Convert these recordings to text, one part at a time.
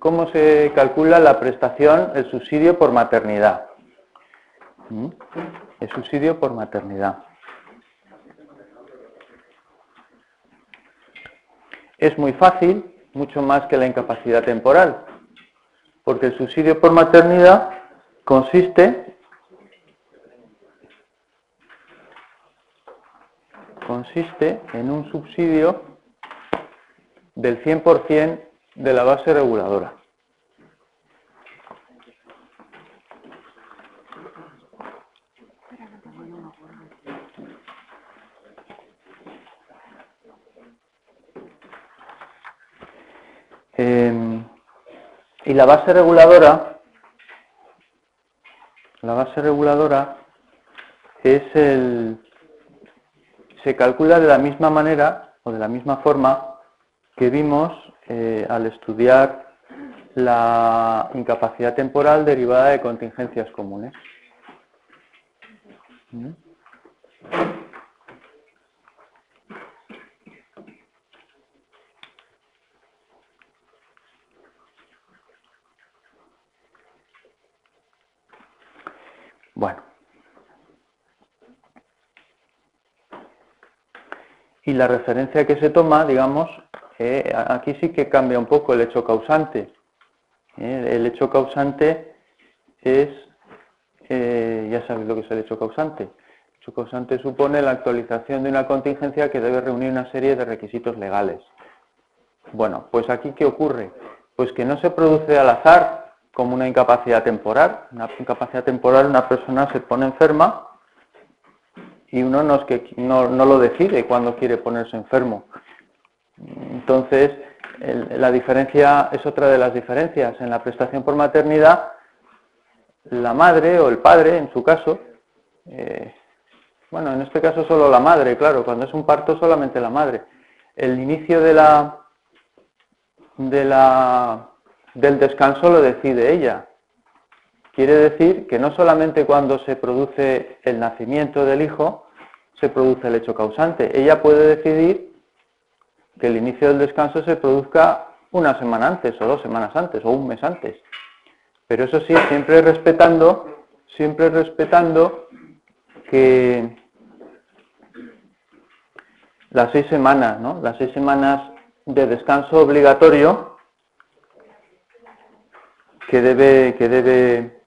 cómo se calcula la prestación, el subsidio por maternidad. ¿Mm? El subsidio por maternidad. Es muy fácil, mucho más que la incapacidad temporal, porque el subsidio por maternidad consiste consiste en un subsidio del 100% de la base reguladora. Em, y la base reguladora, la base reguladora es el, se calcula de la misma manera o de la misma forma que vimos eh, al estudiar la incapacidad temporal derivada de contingencias comunes. Bueno. Y la referencia que se toma, digamos, aquí sí que cambia un poco el hecho causante. Eh, el hecho causante es, eh, ya sabéis lo que es el hecho causante. El hecho causante supone la actualización de una contingencia que debe reunir una serie de requisitos legales. Bueno, pues aquí ¿qué ocurre? Pues que no se produce al azar como una incapacidad temporal. Una incapacidad temporal, una persona se pone enferma y uno no, es que, no, lo decide cuando quiere ponerse enfermo. Entonces, la diferencia es otra de las diferencias. En la prestación por maternidad, la madre o el padre, en su caso, eh, bueno, en este caso solo la madre, claro, cuando es un parto solamente la madre. El inicio de la, de la del descanso lo decide ella. Quiere decir que no solamente cuando se produce el nacimiento del hijo se produce el hecho causante, ella puede decidir que el inicio del descanso se produzca una semana antes o dos semanas antes o un mes antes. Pero eso sí, siempre respetando, siempre respetando que las seis semanas, ¿no? Las seis semanas de descanso obligatorio que debe, que debe,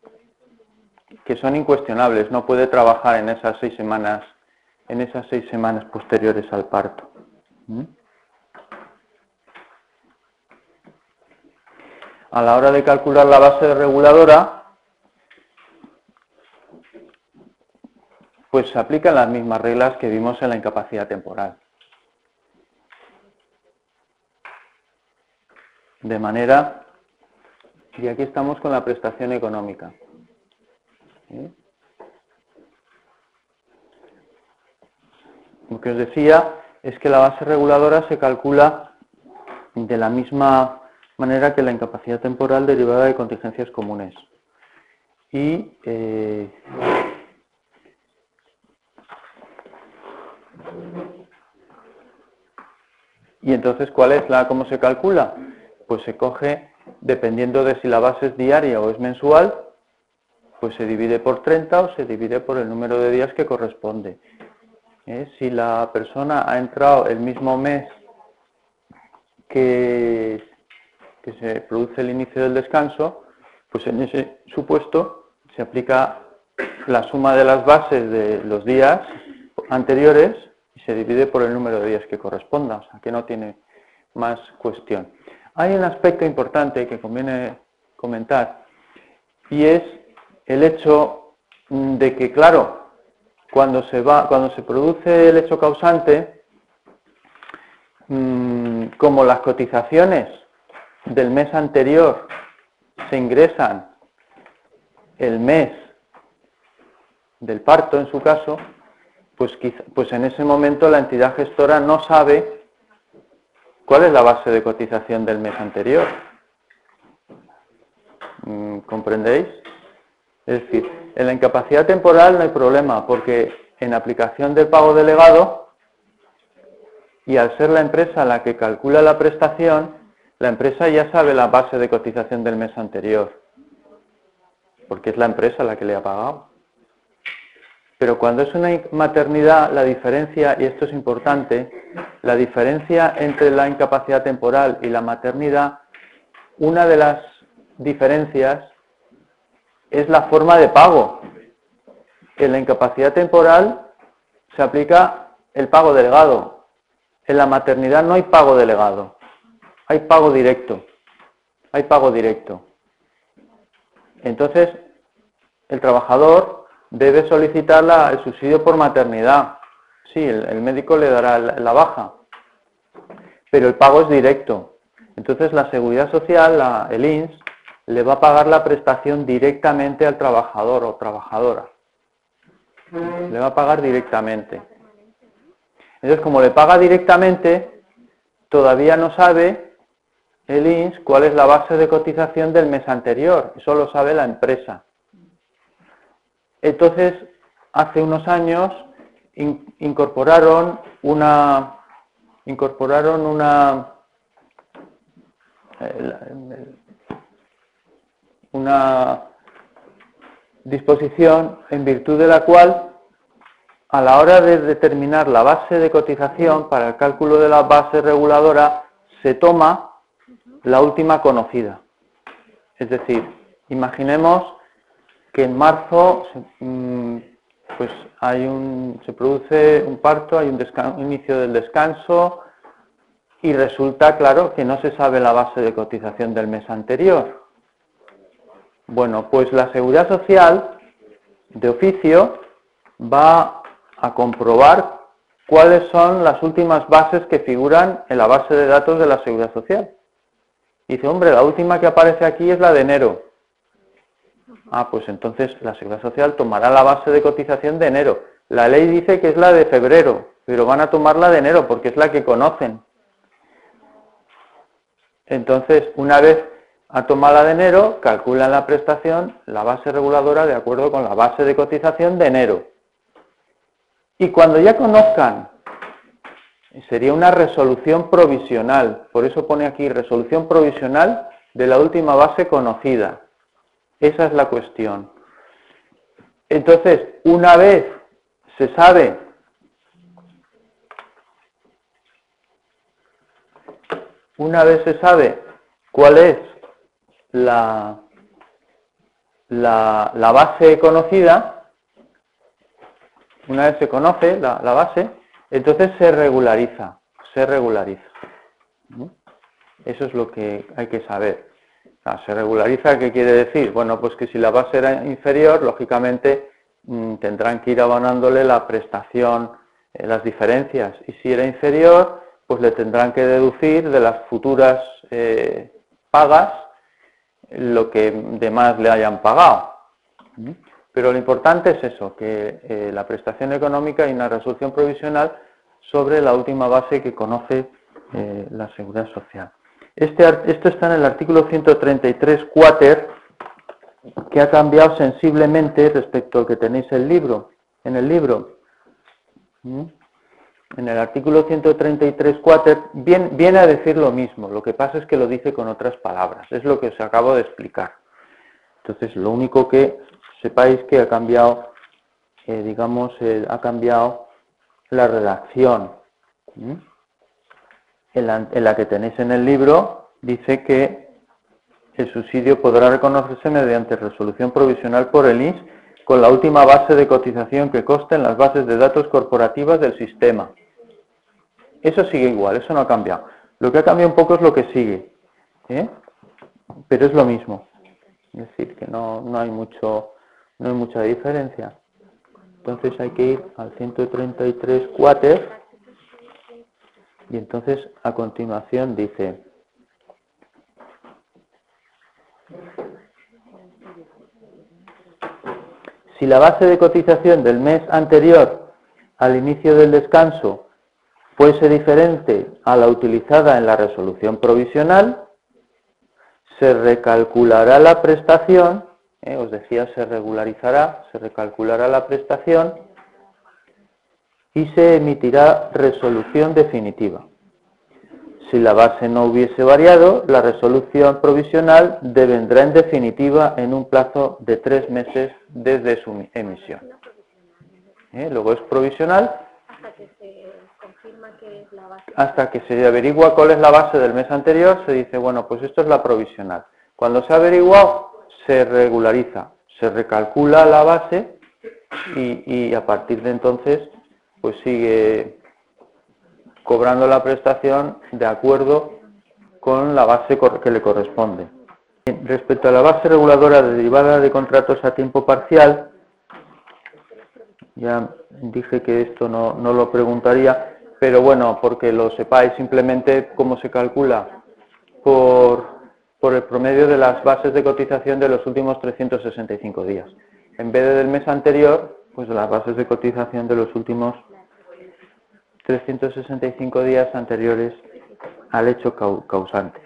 que son incuestionables, no puede trabajar en esas seis semanas, en esas seis semanas posteriores al parto. ¿Mm? A la hora de calcular la base reguladora, pues se aplican las mismas reglas que vimos en la incapacidad temporal. De manera y aquí estamos con la prestación económica. Lo que os decía es que la base reguladora se calcula de la misma manera que la incapacidad temporal derivada de contingencias comunes. Y eh, y entonces, ¿cuál es la cómo se calcula? Pues se coge dependiendo de si la base es diaria o es mensual, pues se divide por 30 o se divide por el número de días que corresponde. ¿Eh? Si la persona ha entrado el mismo mes que, que se produce el inicio del descanso, pues en ese supuesto se aplica la suma de las bases de los días anteriores y se divide por el número de días que corresponda, o sea que no tiene más cuestión. Hay un aspecto importante que conviene comentar y es el hecho de que, claro, cuando se, va, cuando se produce el hecho causante, mm, como las cotizaciones del mes anterior se ingresan el mes del parto, en su caso, pues, pues en ese momento la entidad gestora no sabe ¿Cuál es la base de cotización del mes anterior? Mm, ¿Comprendéis? Es decir, en la incapacidad temporal no hay problema, porque en aplicación del pago delegado, y al ser la empresa la que calcula la prestación, la empresa ya sabe la base de cotización del mes anterior, porque es la empresa la que le ha pagado. Pero cuando es una maternidad, la diferencia, y esto es importante, la diferencia entre la incapacidad temporal y la maternidad, una de las diferencias es la forma de pago. En la incapacidad temporal se aplica el pago delegado. En la maternidad no hay pago delegado, hay pago directo. Hay pago directo. Entonces, el trabajador debe solicitar el subsidio por maternidad. Sí, el, médico le dará la, baja, pero el pago es directo. Entonces, la seguridad social, el INS, le va a pagar la prestación directamente al trabajador o trabajadora. Le va a pagar directamente. Entonces, como le paga directamente, todavía no sabe el INS cuál es la base de cotización del mes anterior. Eso lo sabe la empresa. Entonces, hace unos años incorporaron una incorporaron una una disposición en virtud de la cual a la hora de determinar la base de cotización para el cálculo de la base reguladora se toma la última conocida. Es decir, imaginemos que en marzo mm, pues hay un, se produce un parto, hay un, un inicio del descanso y resulta claro que no se sabe la base de cotización del mes anterior. Bueno, pues la seguridad social de oficio va a comprobar cuáles son las últimas bases que figuran en la base de datos de la seguridad social. Dice, hombre, la última que aparece aquí es la de enero. Ah, pues entonces la seguridad social tomará la base de cotización de enero. La ley dice que es la de febrero, pero van a tomar la de enero porque es la que conocen. Entonces, una vez a tomar la de enero, calculan la prestación, la base reguladora de acuerdo con la base de cotización de enero. Y cuando ya conozcan, sería una resolución provisional, por eso pone aquí resolución provisional de la última base conocida. Esa es la cuestión. Entonces, una vez se sabe una vez se sabe cuál es la, la, la base conocida, una vez se conoce la, base, entonces se regulariza, se regulariza. Eso es lo que hay que saber. se regulariza, ¿qué quiere decir? Bueno, pues que si la base era inferior, lógicamente mm, tendrán que ir abonándole la prestación, eh, las diferencias. Y si era inferior, pues le tendrán que deducir de las futuras eh, pagas lo que de más le hayan pagado. Pero lo importante es eso, que eh, la prestación económica y una resolución provisional sobre la última base que conoce eh, la Seguridad Social. Este, esto está en el artículo 133 cuater, que ha cambiado sensiblemente respecto al que tenéis el libro, en el libro. ¿Mm? En el artículo 133 cuater viene, viene a decir lo mismo, lo que pasa es que lo dice con otras palabras, es lo que os acabo de explicar. Entonces, lo único que sepáis que ha cambiado, eh, digamos, eh, ha cambiado la redacción. En, la, que tenéis en el libro dice que el subsidio podrá reconocerse mediante resolución provisional por el INS con la última base de cotización que conste en las bases de datos corporativas del sistema. Eso sigue igual, eso no ha cambiado. Lo que ha cambiado un poco es lo que sigue, ¿eh? pero es lo mismo. Es decir, que no, no hay mucho no hay mucha diferencia. Entonces hay que ir al 133 cuater y entonces a continuación dice si la base de cotización del mes anterior al inicio del descanso fuese diferente a la utilizada en la resolución provisional, se recalculará la prestación ¿eh? os decía, se regularizará, se recalculará la prestación y se emitirá resolución definitiva. si la base no hubiese variado, la resolución provisional devendrá en definitiva en un plazo de tres meses desde su emisión. ¿Eh? Luego es provisional hasta que se averigua cuál es la base del mes anterior, se dice, bueno, pues esto es la provisional. Cuando se ha averiguado, se regulariza, se recalcula la base y, a partir de entonces, pues sigue cobrando la prestación de acuerdo con la base que le corresponde. Respecto a la base reguladora derivada de contratos a tiempo parcial, ya dije que esto no, no lo preguntaría, pero bueno, porque lo sepáis simplemente cómo se calcula por, por el promedio de las bases de cotización de los últimos 365 días. En vez del mes anterior, pues las bases de cotización de los últimos 365 días anteriores al hecho causante.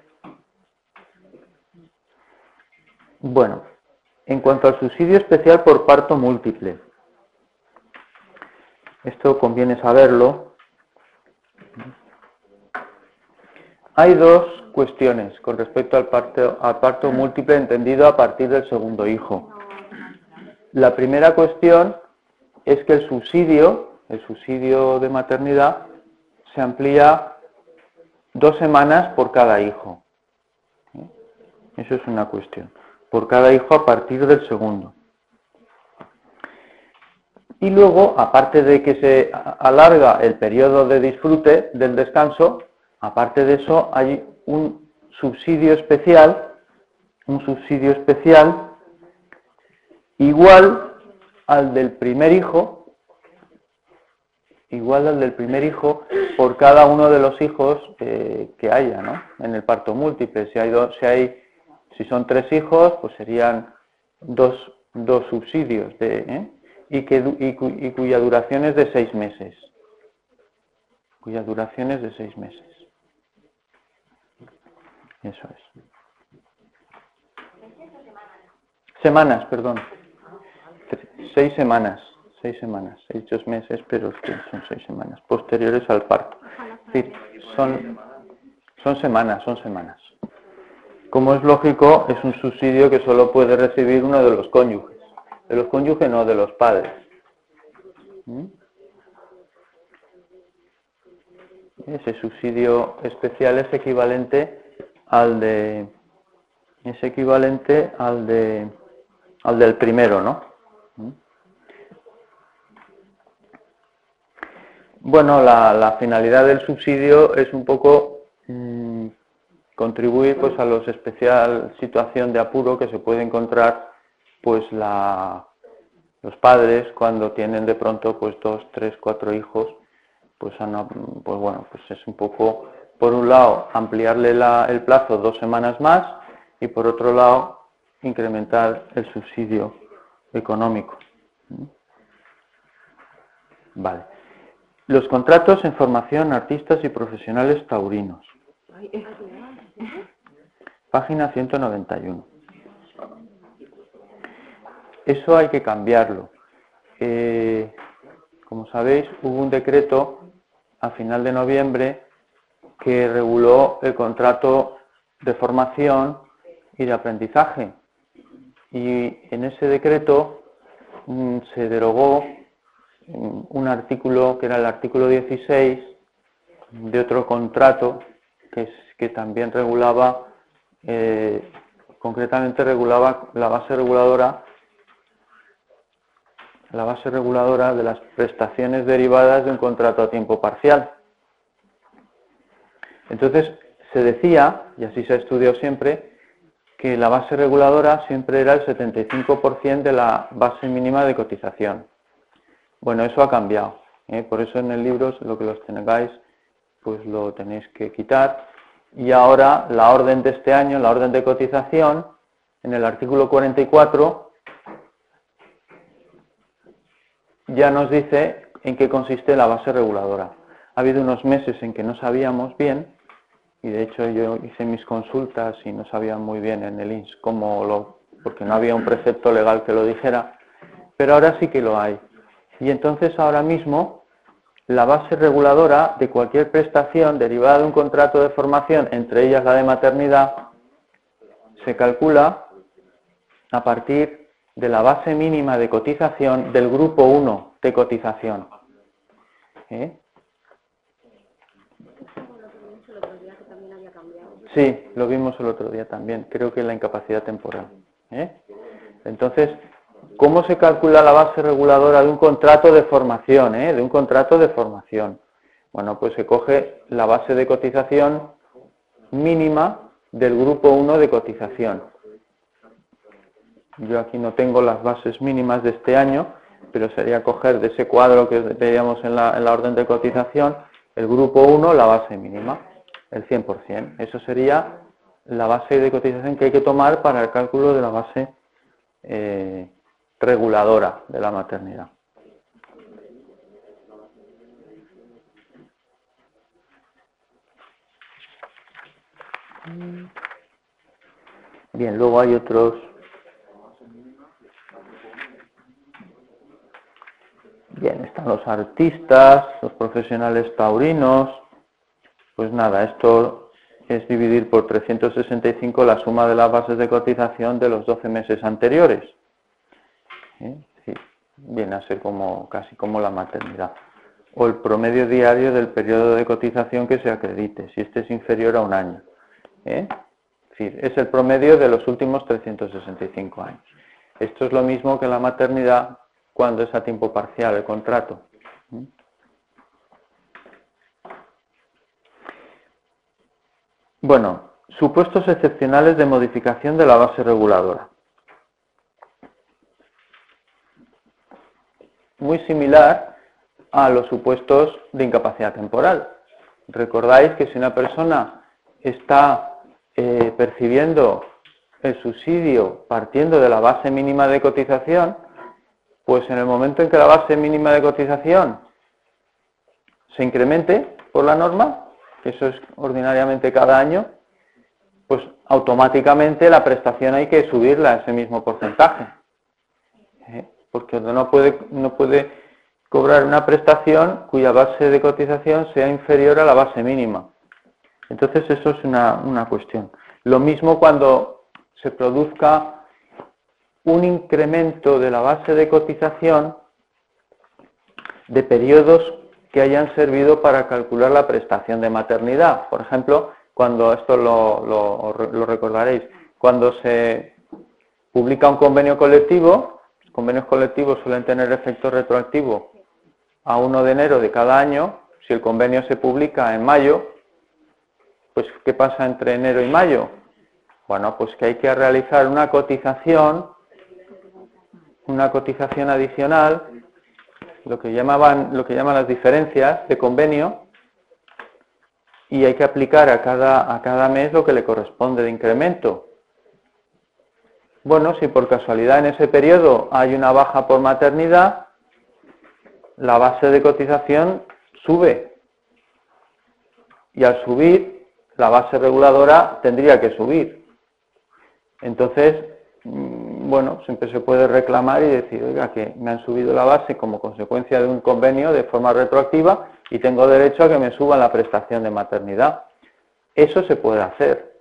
Bueno, en cuanto al subsidio especial por parto múltiple, esto conviene saberlo Hay dos cuestiones con respecto al parto, al parto múltiple entendido a partir del segundo hijo. La primera cuestión es que el subsidio, el subsidio de maternidad, se amplía dos semanas por cada hijo. Eso es una cuestión. Por cada hijo a partir del segundo. Y luego, aparte de que se alarga el periodo de disfrute del descanso, Aparte de eso, hay un subsidio especial, un subsidio especial igual al del primer hijo, igual al del primer hijo por cada uno de los hijos eh, que haya, ¿no? En el parto múltiple. Si hay, si hay, si son tres hijos, pues serían dos, dos subsidios de, ¿eh? y, y cuya duración es de seis meses. Cuya duración es de seis meses. Eso es. Semanas, perdón. Seis semanas, seis semanas, seis meses, pero son seis semanas, posteriores al parto. son, son semanas, son semanas. Como es lógico, es un subsidio que solo puede recibir uno de los cónyuges. De los cónyuges, no, de los padres. ¿Mm? Ese subsidio especial es equivalente al de es equivalente al de al del primero, ¿no? Bueno, la, finalidad del subsidio es un poco mm, contribuir pues a los especial situación de apuro que se puede encontrar pues la, los padres cuando tienen de pronto pues dos, tres, cuatro hijos, pues, pues bueno, pues es un poco por un lado, ampliarle el plazo dos semanas más y por otro lado, incrementar el subsidio económico. Vale. Los contratos en formación artistas y profesionales taurinos. Página 191. Eso hay que cambiarlo. Eh, como sabéis, hubo un decreto a final de noviembre que reguló el contrato de formación y de aprendizaje. Y en ese decreto mm, se derogó mm, un artículo que era el artículo 16 de otro contrato que, también regulaba, eh, concretamente regulaba la base reguladora la base reguladora de las prestaciones derivadas de un contrato a tiempo parcial. Entonces, se decía, y así se ha estudiado siempre, que la base reguladora siempre era el 75% de la base mínima de cotización. Bueno, eso ha cambiado. ¿eh? Por eso en el libro, lo que los tengáis, pues lo tenéis que quitar. Y ahora la orden de este año, la orden de cotización, en el artículo 44, ya nos dice en qué consiste la base reguladora. Ha habido unos meses en que no sabíamos bien y de hecho yo hice mis consultas y no sabía muy bien en el INS cómo lo, porque no había un precepto legal que lo dijera, pero ahora sí que lo hay. Y entonces ahora mismo la base reguladora de cualquier prestación derivada de un contrato de formación, entre ellas la de maternidad, se calcula a partir de la base mínima de cotización del grupo 1 de cotización. ¿Eh? Sí, lo vimos el otro día también, creo que la incapacidad temporal. ¿eh? Entonces, ¿cómo se calcula la base reguladora de un contrato de formación? ¿eh? De un contrato de formación. Bueno, pues se coge la base de cotización mínima del grupo 1 de cotización. Yo aquí no tengo las bases mínimas de este año, pero sería coger de ese cuadro que veíamos en la, en la orden de cotización, el grupo 1, la base mínima, el 100%. Eso sería la base de cotización que hay que tomar para el cálculo de la base eh, reguladora de la maternidad. Bien, luego hay otros Bien, están los artistas, los profesionales taurinos. Pues nada, esto es dividir por 365 la suma de las bases de cotización de los 12 meses anteriores. ¿Eh? viene a ser como, casi como la maternidad. O el promedio diario del periodo de cotización que se acredite, si este es inferior a un año. ¿Eh? Es, es el promedio de los últimos 365 años. Esto es lo mismo que la maternidad cuando es a tiempo parcial el contrato. Bueno, supuestos excepcionales de modificación de la base reguladora. Muy similar a los supuestos de incapacidad temporal. Recordáis que si una persona está eh, percibiendo el subsidio partiendo de la base mínima de cotización, pues en el momento en que la base mínima de cotización se incremente por la norma, eso es ordinariamente cada año, pues automáticamente la prestación hay que subirla a ese mismo porcentaje. ¿Eh? Porque no puede, no puede cobrar una prestación cuya base de cotización sea inferior a la base mínima. Entonces eso es una, una cuestión. Lo mismo cuando se produzca un incremento de la base de cotización de periodos que hayan servido para calcular la prestación de maternidad. Por ejemplo, cuando esto lo, recordaréis, cuando se publica un convenio colectivo, los convenios colectivos suelen tener efecto retroactivo a 1 de enero de cada año, si el convenio se publica en mayo, pues ¿qué pasa entre enero y mayo? Bueno, pues que hay que realizar una cotización una cotización adicional, lo que llamaban, lo que llaman las diferencias de convenio, y hay que aplicar a cada, a cada mes lo que le corresponde de incremento. Bueno, si por casualidad en ese periodo hay una baja por maternidad, la base de cotización sube. Y al subir, la base reguladora tendría que subir. Entonces, bueno, siempre se puede reclamar y decir, oiga, que me han subido la base como consecuencia de un convenio de forma retroactiva y tengo derecho a que me suban la prestación de maternidad. Eso se puede hacer.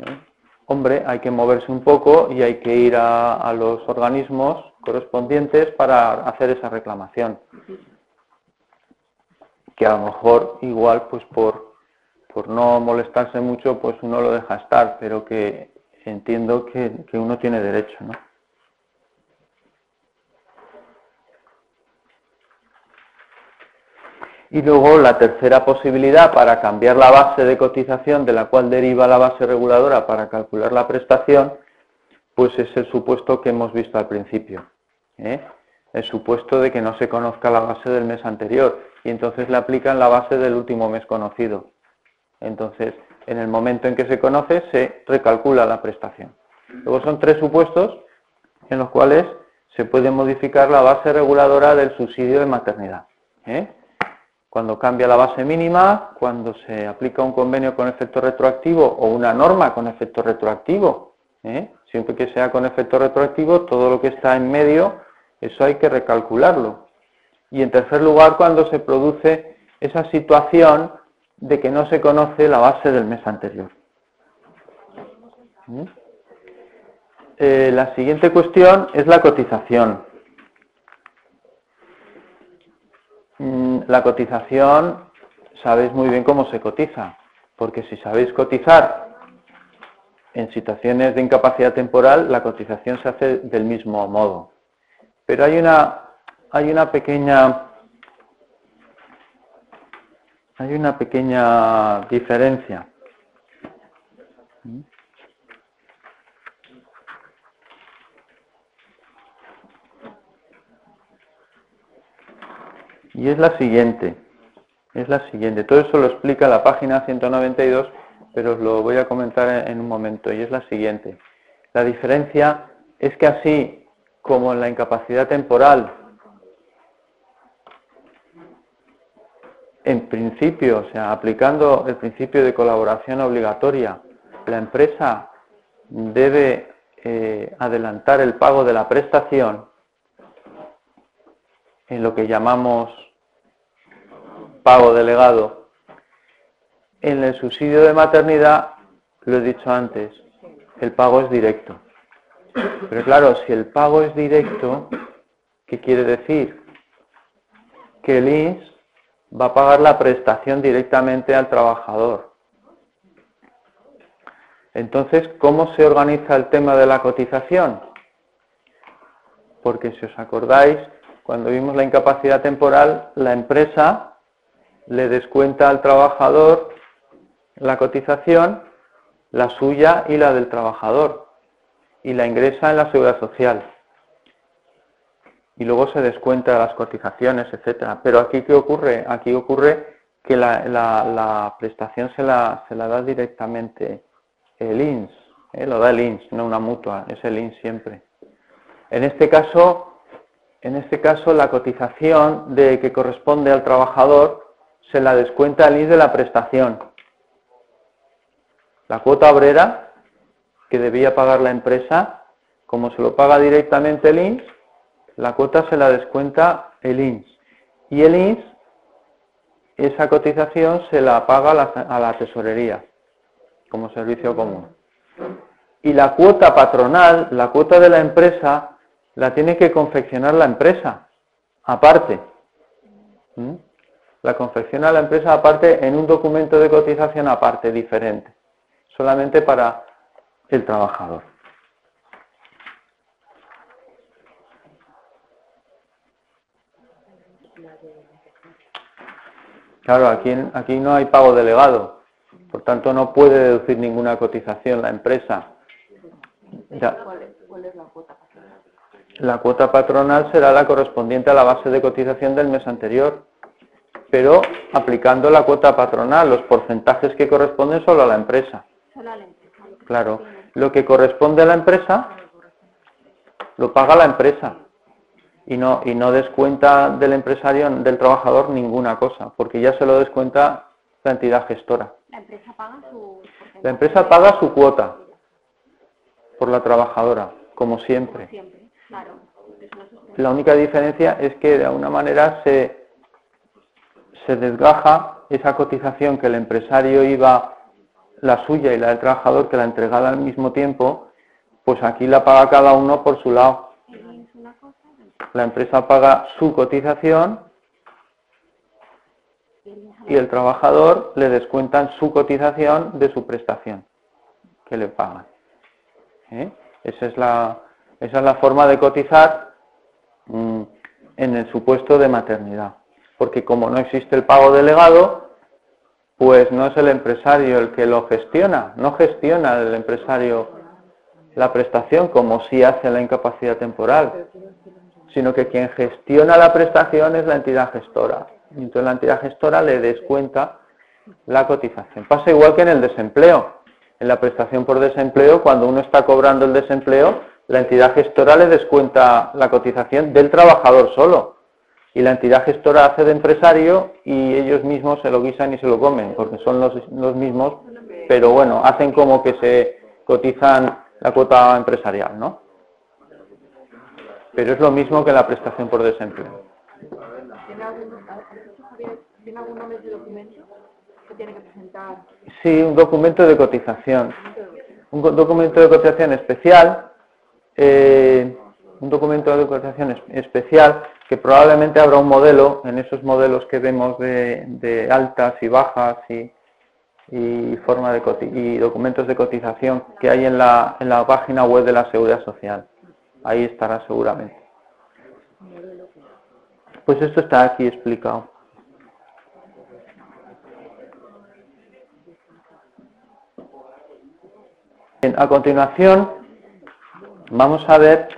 ¿eh? Hombre, hay que moverse un poco y hay que ir a, los organismos correspondientes para hacer esa reclamación. Que a lo mejor igual, pues por, por no molestarse mucho, pues uno lo deja estar, pero que entiendo que, que uno tiene derecho, ¿no? Y luego la tercera posibilidad para cambiar la base de cotización de la cual deriva la base reguladora para calcular la prestación, pues es el supuesto que hemos visto al principio. ¿eh? El supuesto de que no se conozca la base del mes anterior y entonces le aplican la base del último mes conocido. Entonces, en el momento en que se conoce, se recalcula la prestación. Luego son tres supuestos en los cuales se puede modificar la base reguladora del subsidio de maternidad. ¿eh? Cuando cambia la base mínima, cuando se aplica un convenio con efecto retroactivo o una norma con efecto retroactivo. ¿eh? Siempre que sea con efecto retroactivo, todo lo que está en medio, eso hay que recalcularlo. Y en tercer lugar, cuando se produce esa situación de que no se conoce la base del mes anterior. ¿Mm? Eh, la siguiente cuestión es la cotización. Mm, la cotización, sabéis muy bien cómo se cotiza, porque si sabéis cotizar en situaciones de incapacidad temporal, la cotización se hace del mismo modo. Pero hay una, hay una pequeña hay una pequeña diferencia. Y es la siguiente, es la siguiente. Todo eso lo explica la página 192, pero os lo voy a comentar en un momento. Y es la siguiente. La diferencia es que así como en la incapacidad temporal, en principio, o sea, aplicando el principio de colaboración obligatoria, la empresa debe eh, adelantar el pago de la prestación en lo que llamamos pago delegado. En el subsidio de maternidad, lo he dicho antes, el pago es directo. Pero claro, si el pago es directo, ¿qué quiere decir? Que el INS va a pagar la prestación directamente al trabajador. Entonces, ¿cómo se organiza el tema de la cotización? Porque si os acordáis, cuando vimos la incapacidad temporal, la empresa le descuenta al trabajador la cotización, la suya y la del trabajador, y la ingresa en la seguridad social. Y luego se descuenta las cotizaciones, etcétera. Pero aquí qué ocurre? Aquí ocurre que la, prestación se la, se la, da directamente el INS, ¿eh? lo da el INS, no una mutua, es el INS siempre. En este caso, en este caso la cotización de que corresponde al trabajador se la descuenta el INS de la prestación. La cuota obrera que debía pagar la empresa, como se lo paga directamente el INS, la cuota se la descuenta el INS. Y el INS, esa cotización se la paga a la, tesorería como servicio común. Y la cuota patronal, la cuota de la empresa, la tiene que confeccionar la empresa, aparte. ¿Mm? la confecciona la empresa aparte en un documento de cotización aparte, diferente, solamente para el trabajador. Claro, aquí, aquí no hay pago delegado, por tanto no puede deducir ninguna cotización la empresa. ¿Cuál es la cuota patronal? La cuota patronal será la correspondiente a la base de cotización del mes anterior pero aplicando la cuota patronal, los porcentajes que corresponden solo a la empresa. Claro, lo que corresponde a la empresa lo paga la empresa y no, y no descuenta del empresario, del trabajador ninguna cosa, porque ya se lo descuenta la entidad gestora. La empresa paga su, la empresa paga su cuota por la trabajadora, como siempre. La única diferencia es que de alguna manera se, se desgaja esa cotización que el empresario iba, la suya y la del trabajador, que la entregaba al mismo tiempo, pues aquí la paga cada uno por su lado. La empresa paga su cotización y el trabajador le descuentan su cotización de su prestación que le pagan. ¿Eh? Esa, es la, esa es la forma de cotizar mm, en el supuesto de maternidad porque como no existe el pago delegado, pues no es el empresario el que lo gestiona, no gestiona el empresario la prestación como si hace la incapacidad temporal, sino que quien gestiona la prestación es la entidad gestora. Entonces la entidad gestora le descuenta la cotización. Pasa igual que en el desempleo. En la prestación por desempleo, cuando uno está cobrando el desempleo, la entidad gestora le descuenta la cotización del trabajador solo y la entidad gestora hace de empresario y ellos mismos se lo guisan y se lo comen, porque son los, los mismos, pero bueno, hacen como que se cotizan la cuota empresarial, ¿no? Pero es lo mismo que la prestación por desempleo. ¿Tiene algún, nombre de documento que tiene que presentar? Sí, un documento de cotización. Un documento de cotización especial. Eh, un documento de cotización especial que probablemente habrá un modelo en esos modelos que vemos de, altas y bajas y, forma de y documentos de cotización que hay en la, en la página web de la Seguridad Social. Ahí estará seguramente. Pues esto está aquí explicado. a continuación vamos a ver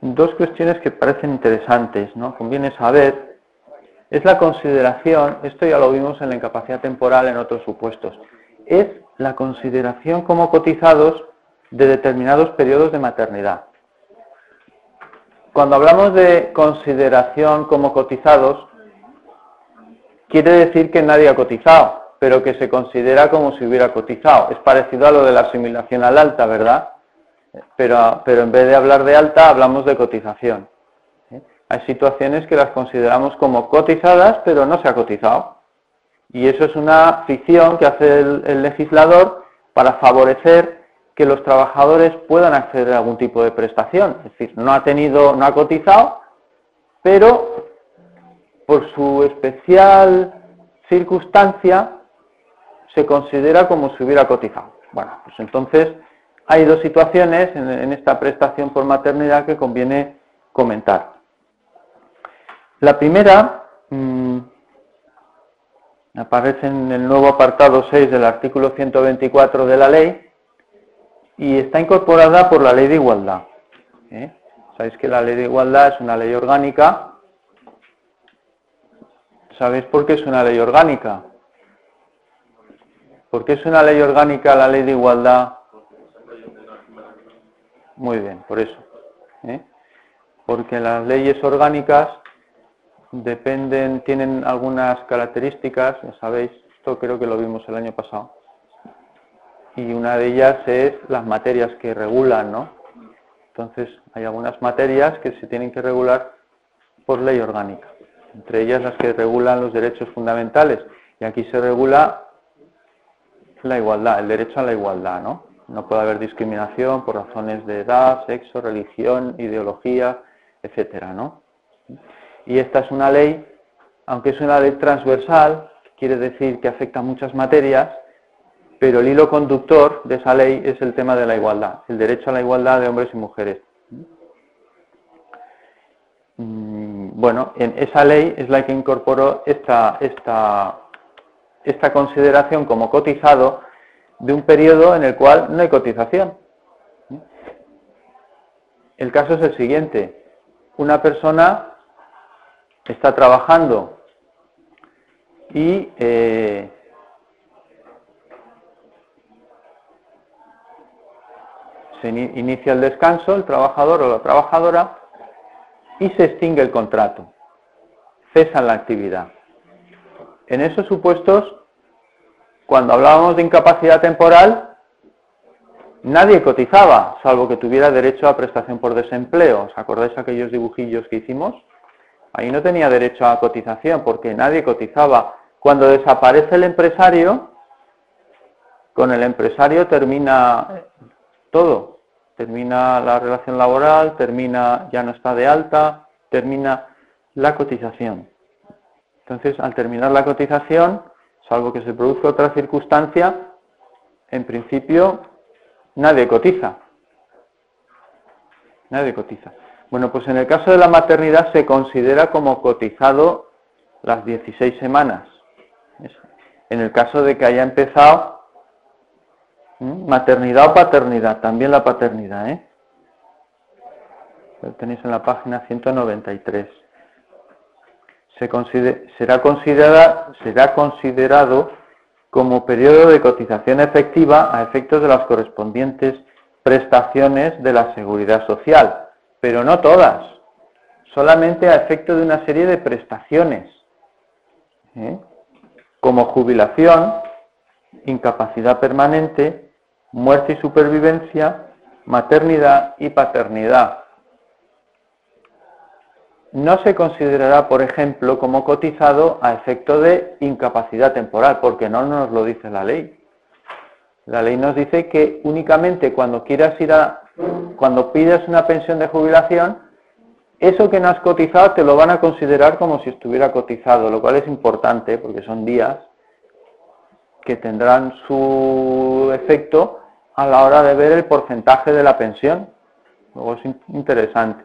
dos cuestiones que parecen interesantes, ¿no? Conviene saber, es la consideración, esto ya lo vimos en la incapacidad temporal en otros supuestos, es la consideración como cotizados de determinados periodos de maternidad. Cuando hablamos de consideración como cotizados, quiere decir que nadie ha cotizado, pero que se considera como si hubiera cotizado. Es parecido a lo de la asimilación al alta, ¿verdad? pero, pero en vez de hablar de alta hablamos de cotización. ¿eh? Hay situaciones que las consideramos como cotizadas, pero no se ha cotizado. Y eso es una ficción que hace el, legislador para favorecer que los trabajadores puedan acceder a algún tipo de prestación. Es decir, no ha tenido, no ha cotizado, pero por su especial circunstancia se considera como si hubiera cotizado. Bueno, pues entonces hay dos situaciones en, esta prestación por maternidad que conviene comentar. La primera mm, aparece en el nuevo apartado 6 del artículo 124 de la ley y está incorporada por la ley de igualdad. ¿eh? Sabéis que la ley de igualdad es una ley orgánica. ¿Sabéis por qué es una ley orgánica? ¿Por qué es una ley orgánica la ley de igualdad muy bien, por eso. ¿eh? Porque las leyes orgánicas dependen, tienen algunas características, ya sabéis, esto creo que lo vimos el año pasado. Y una de ellas es las materias que regulan, ¿no? Entonces, hay algunas materias que se tienen que regular por ley orgánica, entre ellas las que regulan los derechos fundamentales. Y aquí se regula la igualdad, el derecho a la igualdad, ¿no? No puede haber discriminación por razones de edad, sexo, religión, ideología, etcétera, ¿no? Y esta es una ley, aunque es una ley transversal, quiere decir que afecta a muchas materias, pero el hilo conductor de esa ley es el tema de la igualdad, el derecho a la igualdad de hombres y mujeres. Mm, bueno, en esa ley es la que incorporó esta, consideración como cotizado de un periodo en el cual no hay cotización. El caso es el siguiente. Una persona está trabajando y eh, se inicia el descanso, el trabajador o la trabajadora, y se extingue el contrato. Cesan la actividad. En esos supuestos cuando hablábamos de incapacidad temporal, nadie cotizaba, salvo que tuviera derecho a prestación por desempleo. ¿Os acordáis aquellos dibujillos que hicimos? Ahí no tenía derecho a cotización porque nadie cotizaba. Cuando desaparece el empresario, con el empresario termina todo. Termina la relación laboral, termina, ya no está de alta, termina la cotización. Entonces, al terminar la cotización, salvo que se produzca otra circunstancia, en principio nadie cotiza. Nadie cotiza. Bueno, pues en el caso de la maternidad se considera como cotizado las 16 semanas. En el caso de que haya empezado maternidad o paternidad, también la paternidad, ¿eh? Lo tenéis en la página 193 será, considerada, será considerado como periodo de cotización efectiva a efectos de las correspondientes prestaciones de la seguridad social, pero no todas, solamente a efecto de una serie de prestaciones, ¿eh? como jubilación, incapacidad permanente, muerte y supervivencia, maternidad y paternidad. no se considerará, por ejemplo, como cotizado a efecto de incapacidad temporal, porque no nos lo dice la ley. La ley nos dice que únicamente cuando quieras ir a, cuando pides una pensión de jubilación, eso que no has cotizado te lo van a considerar como si estuviera cotizado, lo cual es importante porque son días que tendrán su efecto a la hora de ver el porcentaje de la pensión. Luego es interesante.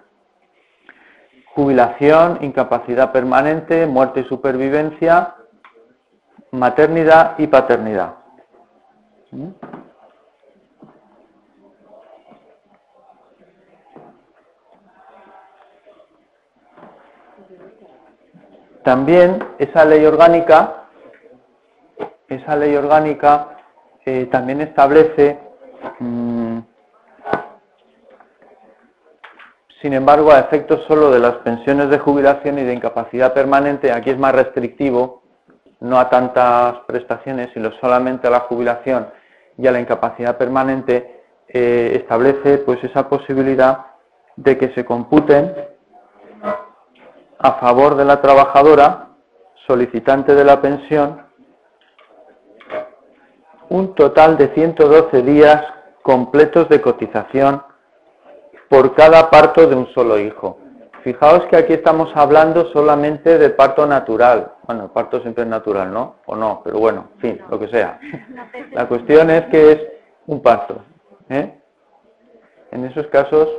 Jubilación, incapacidad permanente, muerte y supervivencia, maternidad y paternidad. ¿Mm? También esa ley orgánica, esa ley orgánica eh, también establece, mm, sin embargo, a efectos solo de las pensiones de jubilación y de incapacidad permanente, aquí es más restrictivo, no a tantas prestaciones, sino solamente a la jubilación y a la incapacidad permanente, eh, establece pues esa posibilidad de que se computen a favor de la trabajadora solicitante de la pensión un total de 112 días completos de cotización por cada parto de un solo hijo. Fijaos que aquí estamos hablando solamente de parto natural. Bueno, el parto siempre es natural, ¿no? O no, pero bueno, en fin, lo que sea. La cuestión es que es un parto. ¿eh? En esos casos,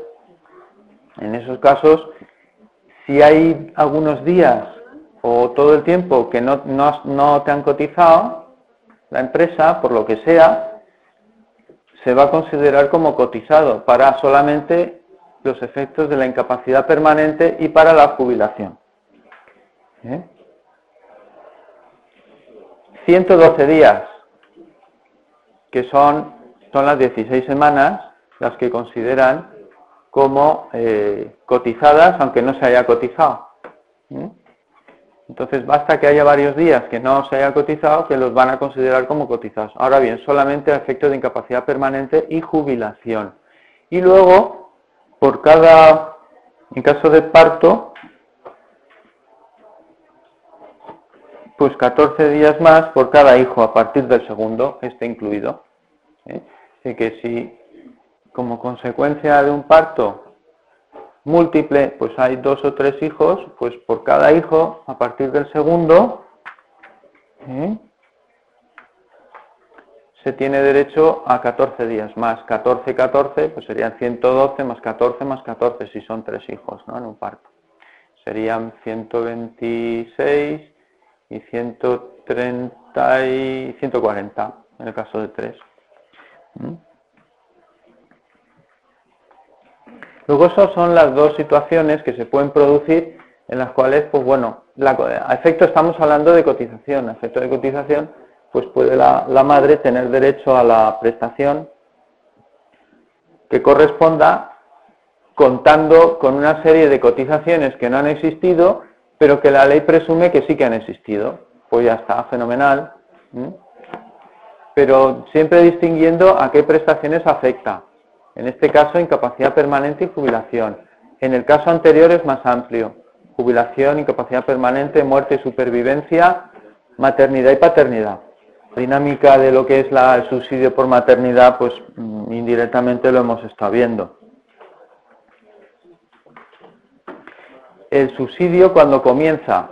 en esos casos, si hay algunos días o todo el tiempo que no, no, te han cotizado, la empresa, por lo que sea, se va a considerar como cotizado para solamente los efectos de la incapacidad permanente y para la jubilación. 112 ¿Eh? días, que son, las 16 semanas las que consideran como eh, cotizadas, aunque no se haya cotizado. Entonces basta que haya varios días que no se haya cotizado que los van a considerar como cotizados. Ahora bien, solamente a efectos de incapacidad permanente y jubilación. Y luego, por cada, en caso de parto, pues 14 días más por cada hijo a partir del segundo, este incluido. ¿eh? Así que si como consecuencia de un parto múltiple, pues hay dos o tres hijos, pues por cada hijo, a partir del segundo, ¿eh? se tiene derecho a 14 días más. 14, 14, pues serían 112 más 14 más 14 si son tres hijos, ¿no? En un parto. Serían 126 y 130 y 140 en el caso de tres. Luego esas son las dos situaciones que se pueden producir en las cuales, pues bueno, a efecto estamos hablando de cotización, a efecto de cotización, pues puede la, madre tener derecho a la prestación que corresponda contando con una serie de cotizaciones que no han existido, pero que la ley presume que sí que han existido. Pues ya está, fenomenal. Pero siempre distinguiendo a qué prestaciones afecta. En este caso, incapacidad permanente y jubilación. En el caso anterior es más amplio. Jubilación, incapacidad permanente, muerte y supervivencia, maternidad y paternidad. La dinámica de lo que es el subsidio por maternidad, pues mm, indirectamente lo hemos estado viendo. El subsidio cuando comienza,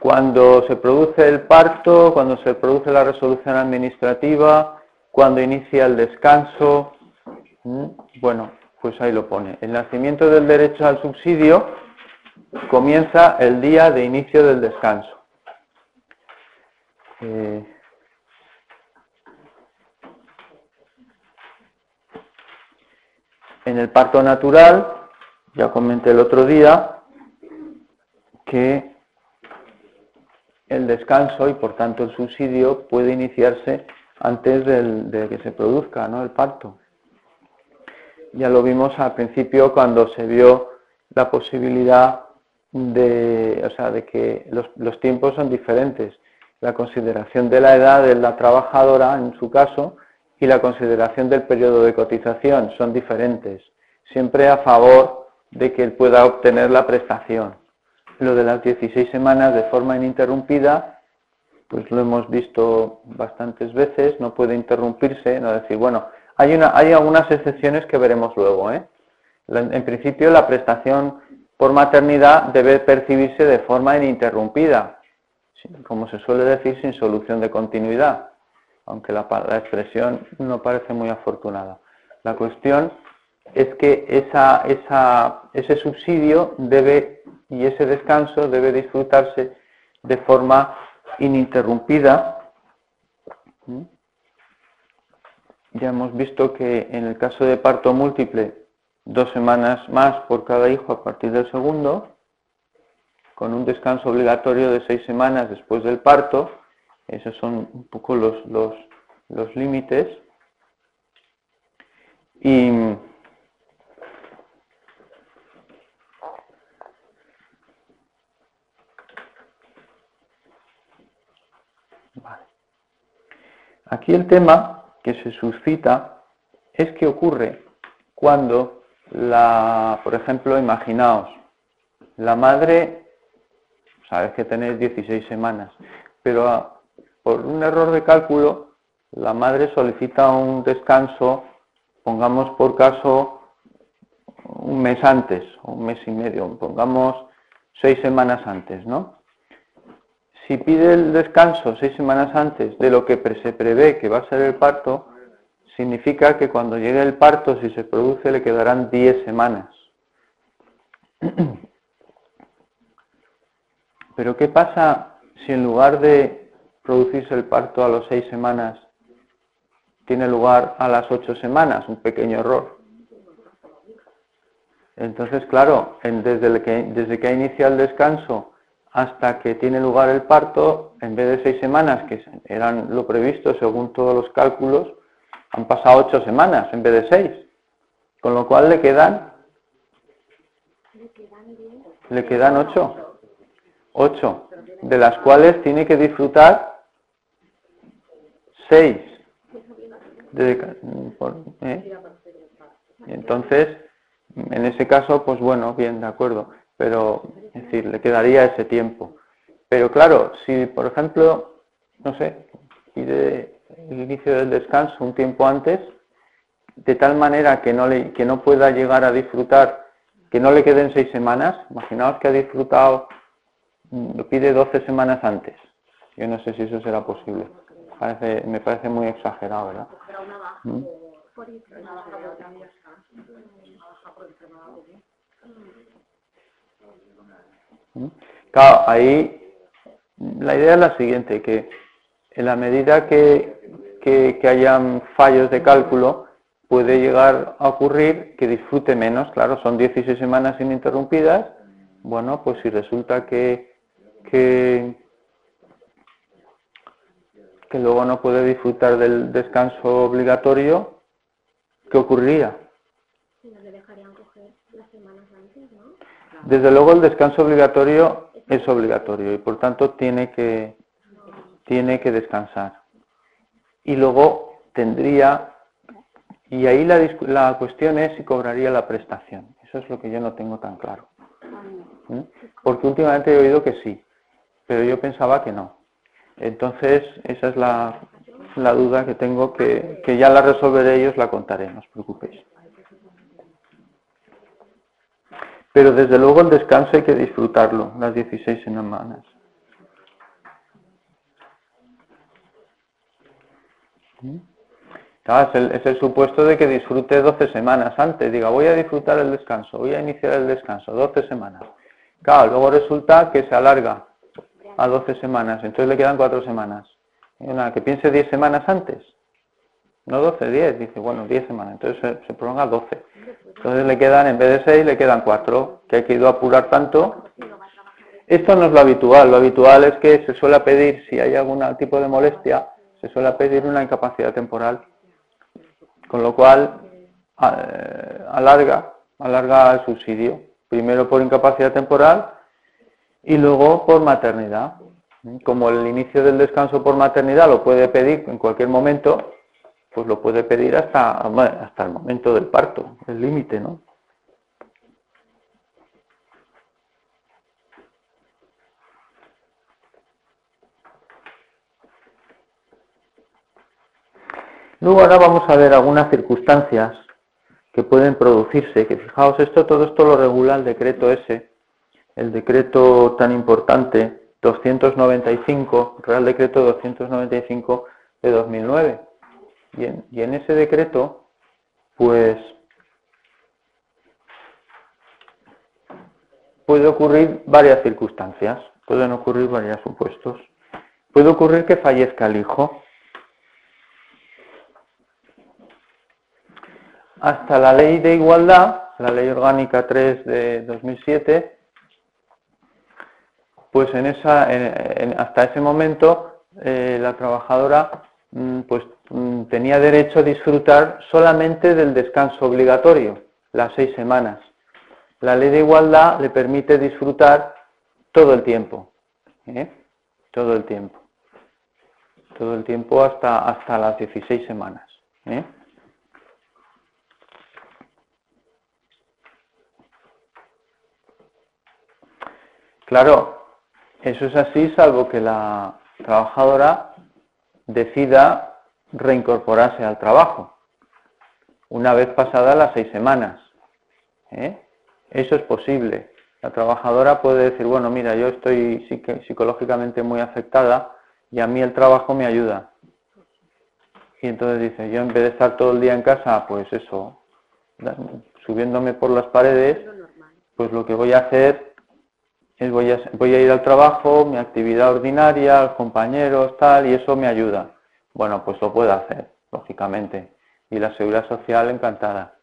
cuando se produce el parto, cuando se produce la resolución administrativa, cuando inicia el descanso, bueno, pues ahí lo pone. El nacimiento del derecho al subsidio comienza el día de inicio del descanso. Eh, en el parto natural, ya comenté el otro día, que el descanso y por tanto el subsidio puede iniciarse antes de que se produzca ¿no? el parto. Ya lo vimos al principio cuando se vio la posibilidad de, o sea, de que los, tiempos son diferentes. La consideración de la edad de la trabajadora, en su caso, y la consideración del periodo de cotización son diferentes. Siempre a favor de que él pueda obtener la prestación. Lo de las 16 semanas de forma ininterrumpida, pues lo hemos visto bastantes veces, no puede interrumpirse, no decir, bueno, hay, una, hay algunas excepciones que veremos luego. ¿eh? En principio, la prestación por maternidad debe percibirse de forma ininterrumpida, como se suele decir, sin solución de continuidad, aunque la, expresión no parece muy afortunada. La cuestión es que ese subsidio debe y ese descanso debe disfrutarse de forma ininterrumpida. Ya hemos visto que en el caso de parto múltiple, dos semanas más por cada hijo a partir del segundo, con un descanso obligatorio de seis semanas después del parto. Esos son un poco los, los, los límites. Y Aquí el tema que se suscita es que ocurre cuando la, por ejemplo, imaginaos, la madre, sabes que tenéis 16 semanas, pero ah, por un error de cálculo, la madre solicita un descanso, pongamos por caso un mes antes, un mes y medio, pongamos seis semanas antes, ¿no? Si pide el descanso seis semanas antes de lo que se prevé que va a ser el parto, significa que cuando llegue el parto, si se produce, le quedarán 10 semanas. Pero ¿qué pasa si en lugar de producirse el parto a las 6 semanas, tiene lugar a las 8 semanas? Un pequeño error. Entonces, claro, desde, que, desde que ha iniciado el descanso hasta que tiene lugar el parto, en vez de 6 semanas, que eran lo previsto según todos los cálculos, han pasado ocho semanas en vez de seis. Con lo cual le quedan. Le quedan ocho. Ocho. De las cuales tiene que disfrutar seis. ¿eh? Entonces, en ese caso, pues bueno, bien, de acuerdo. Pero, es decir, le quedaría ese tiempo. Pero claro, si por ejemplo, no sé, pide el inicio del descanso un tiempo antes, de tal manera que no, le, que no pueda llegar a disfrutar, que no le queden seis semanas. Imaginaos que ha disfrutado, mm, lo pide 12 semanas antes. Yo no sé si eso será posible. me parece muy exagerado, ¿verdad? ¿Mm? ¿Mm? Claro, ahí la idea es la siguiente, que en la medida que que, hayan fallos de cálculo, puede llegar a ocurrir que disfrute menos. Claro, son 16 semanas ininterrumpidas. Bueno, pues si resulta que, que, que luego no puede disfrutar del descanso obligatorio, ¿qué ocurriría? Desde luego el descanso obligatorio es obligatorio y por tanto tiene que, tiene que descansar y luego tendría, y ahí la, la cuestión es si cobraría la prestación. Eso es lo que yo no tengo tan claro. ¿Mm? Porque últimamente he oído que sí, pero yo pensaba que no. Entonces, esa es la, la duda que tengo, que, que, ya la resolveré y os la contaré, no os preocupéis. Pero desde luego el descanso hay que disfrutarlo, las 16 semanas. es, el, supuesto de que disfrute 12 semanas antes. Diga, voy a disfrutar el descanso, voy a iniciar el descanso, 12 semanas. Claro, luego resulta que se alarga a 12 semanas, entonces le quedan 4 semanas. Que piense 10 semanas antes. No 12, 10. Dice, bueno, 10 semanas. Entonces se, prolonga 12. Entonces le quedan, en vez de 6, le quedan 4. Que hay que ir a apurar tanto. Esto no es lo habitual. Lo habitual es que se suele pedir, si hay algún tipo de molestia, se suele pedir una incapacidad temporal, con lo cual eh, alarga, alarga el subsidio, primero por incapacidad temporal y luego por maternidad. Como el inicio del descanso por maternidad lo puede pedir en cualquier momento, pues lo puede pedir hasta, hasta el momento del parto, el límite, ¿no? Luego ahora vamos a ver algunas circunstancias que pueden producirse, que fijaos, esto todo esto lo regula el decreto S, el decreto tan importante 295, Real Decreto 295 de 2009. Y en, y en ese decreto, pues puede ocurrir varias circunstancias, pueden ocurrir varios supuestos. Puede ocurrir que fallezca el hijo. Hasta la ley de igualdad, la ley orgánica 3 de 2007, pues en esa, hasta ese momento eh, la trabajadora mm, pues, tenía derecho a disfrutar solamente del descanso obligatorio, las seis semanas. La ley de igualdad le permite disfrutar todo el tiempo, ¿eh? todo el tiempo, todo el tiempo hasta, hasta las 16 semanas. ¿eh? Claro, eso es así, salvo que la trabajadora decida reincorporarse al trabajo, una vez pasadas las seis semanas. ¿eh? Eso es posible. La trabajadora puede decir, bueno, mira, yo estoy psicológicamente muy afectada y a mí el trabajo me ayuda. Y entonces dice, yo en vez de estar todo el día en casa, pues eso, subiéndome por las paredes, pues lo que voy a hacer voy a, voy a ir al trabajo, mi actividad ordinaria, los compañeros, tal, y eso me ayuda. Bueno, pues lo puedo hacer, lógicamente. Y la seguridad social encantada.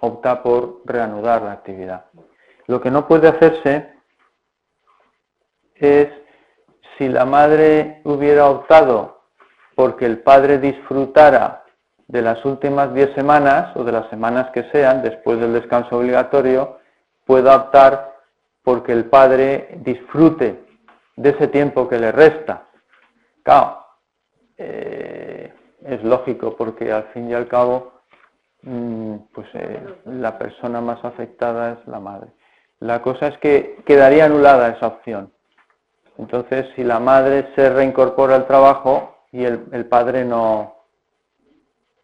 Opta por reanudar la actividad. Lo que no puede hacerse es si la madre hubiera optado porque el padre disfrutara de las últimas 10 semanas o de las semanas que sean después del descanso obligatorio, pueda optar porque el padre disfrute de ese tiempo que le resta. Claro, eh, es lógico porque al fin y al cabo mm, pues eh, la persona más afectada es la madre. La cosa es que quedaría anulada esa opción. Entonces, si la madre se reincorpora al trabajo y el, el padre no,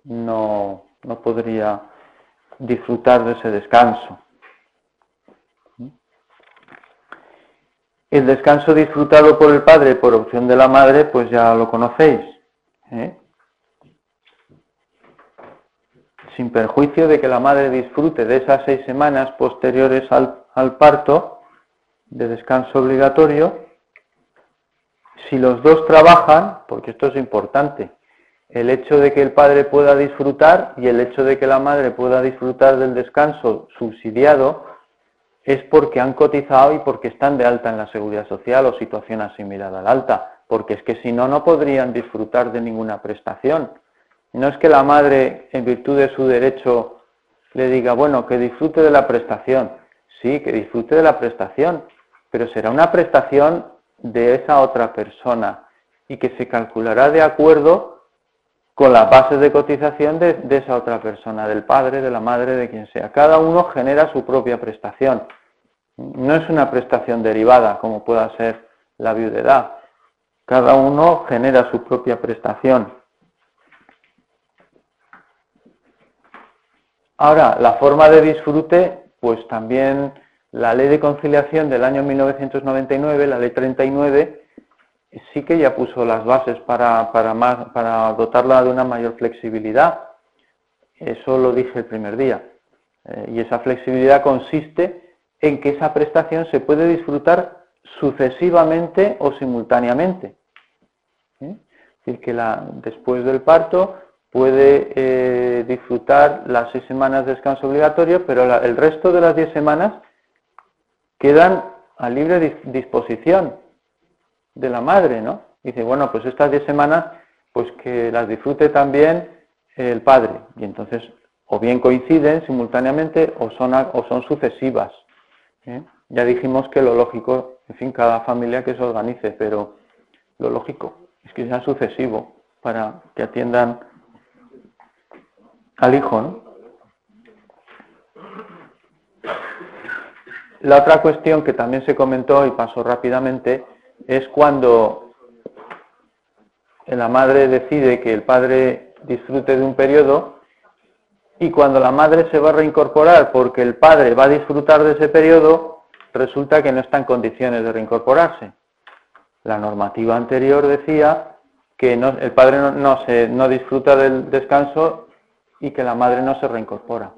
no, no podría disfrutar de ese descanso. El descanso disfrutado por el padre por opción de la madre, pues ya lo conocéis. ¿Eh? Sin perjuicio de que la madre disfrute de esas seis semanas posteriores al, al parto de descanso obligatorio, si los dos trabajan, porque esto es importante, el hecho de que el padre pueda disfrutar y el hecho de que la madre pueda disfrutar del descanso subsidiado es porque han cotizado y porque están de alta en la seguridad social o situación asimilada al alta, porque es que si no, no podrían disfrutar de ninguna prestación. No es que la madre, en virtud de su derecho, le diga, bueno, que disfrute de la prestación. Sí, que disfrute de la prestación, pero será una prestación de esa otra persona y que se calculará de acuerdo con las bases de cotización de, esa otra persona, del padre, de la madre, de quien sea. Cada uno genera su propia prestación. No es una prestación derivada como pueda ser la viudedad. Cada uno genera su propia prestación. Ahora, la forma de disfrute, pues también la ley de conciliación del año 1999, la ley 39, sí que ya puso las bases para, dotarla de una mayor flexibilidad. Eso lo dije el primer día. Eh, y esa flexibilidad consiste en que esa prestación se puede disfrutar sucesivamente o simultáneamente. Decir, que la, después del parto puede eh, disfrutar las seis semanas de descanso obligatorio, pero el resto de las diez semanas quedan a libre disposición de la madre, ¿no? Dice, bueno, pues estas 10 semanas, pues que las disfrute también el padre. Y entonces, o bien coinciden simultáneamente o son, o son sucesivas. ¿eh? Ya dijimos que lo lógico, en fin, cada familia que se organice, pero lo lógico es que sea sucesivo para que atiendan al hijo, ¿no? La otra cuestión que también se comentó y pasó rápidamente es cuando, la madre decide que el padre disfrute de un periodo y cuando la madre se va a reincorporar porque el padre va a disfrutar de ese periodo, resulta que no está en condiciones de reincorporarse. La normativa anterior decía que el padre no, se, no disfruta del descanso y que la madre no se reincorpora.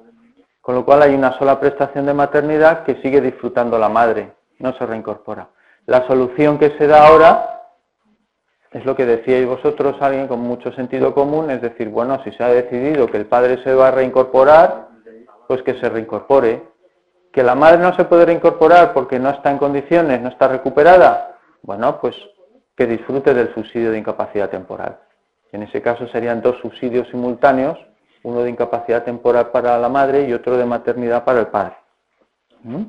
Con lo cual hay una sola prestación de maternidad que sigue disfrutando la madre, no se reincorpora. La solución que se da ahora es lo que decíais vosotros, alguien con mucho sentido común, es decir, bueno, si se ha decidido que el padre se va a reincorporar, pues que se reincorpore. Que la madre no se puede reincorporar porque no está en condiciones, no está recuperada, bueno, pues que disfrute del subsidio de incapacidad temporal. En ese caso serían dos subsidios simultáneos, uno de incapacidad temporal para la madre y otro de maternidad para el padre. ¿Mm?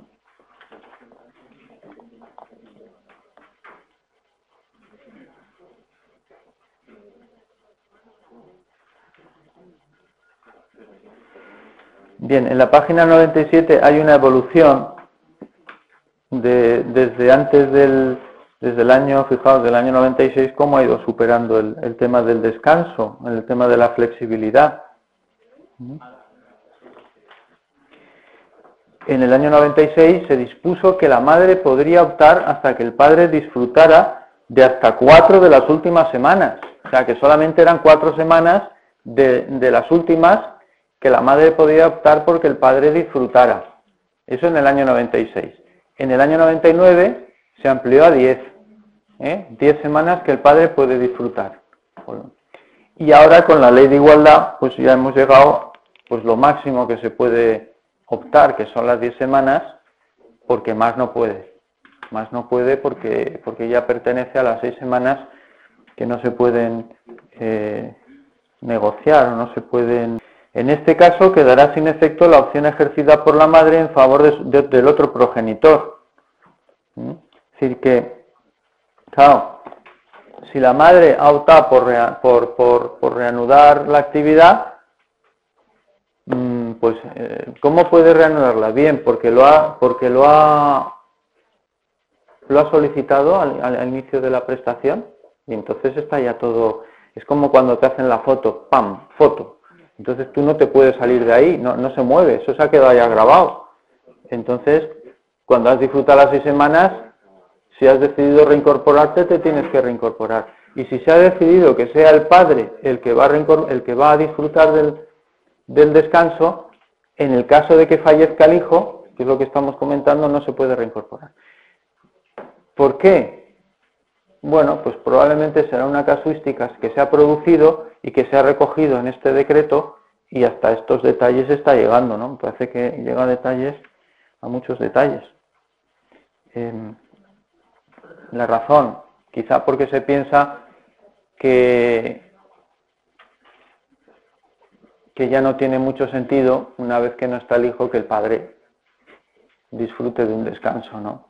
Bien, en la página 97 hay una evolución de, desde antes del, desde el año, fijaos, del año 96, cómo ha ido superando el, tema del descanso, el tema de la flexibilidad. En el año 96 se dispuso que la madre podría optar hasta que el padre disfrutara de hasta cuatro de las últimas semanas. O sea, que solamente eran cuatro semanas de, de las últimas que la madre podía optar porque el padre disfrutara. Eso en el año 96. En el año 99 se amplió a 10. 10 ¿eh? semanas que el padre puede disfrutar. Y ahora con la ley de igualdad, pues ya hemos llegado pues lo máximo que se puede optar, que son las 10 semanas, porque más no puede. Más no puede porque, porque ya pertenece a las 6 semanas que no se pueden eh, negociar o no se pueden en este caso quedará sin efecto la opción ejercida por la madre en favor del otro progenitor. ¿Mm? Decir, que, claro, si la madre ha optado por, reanudar la actividad, mm, pues, eh, ¿cómo puede reanudarla? Bien, porque lo ha, porque lo ha, lo ha solicitado al, al inicio de la prestación y entonces está ya todo, es como cuando te hacen la foto, ¡pam! Foto, entonces tú no te puedes salir de ahí, no, se mueve, eso se ha quedado ya grabado. Entonces, cuando has disfrutado las seis semanas, si has decidido reincorporarte, te tienes que reincorporar. Y si se ha decidido que sea el padre el que va a, disfrutar del, descanso, en el caso de que fallezca el hijo, que es lo que estamos comentando, no se puede reincorporar. ¿Por qué? Bueno, pues probablemente será una casuística que se ha producido y que se ha recogido en este decreto y hasta estos detalles está llegando, ¿no? Parece que llega a detalles, a muchos detalles. Em, la razón, quizá porque se piensa que, que ya no tiene mucho sentido, una vez que no está el hijo, que el padre disfrute de un descanso, ¿no?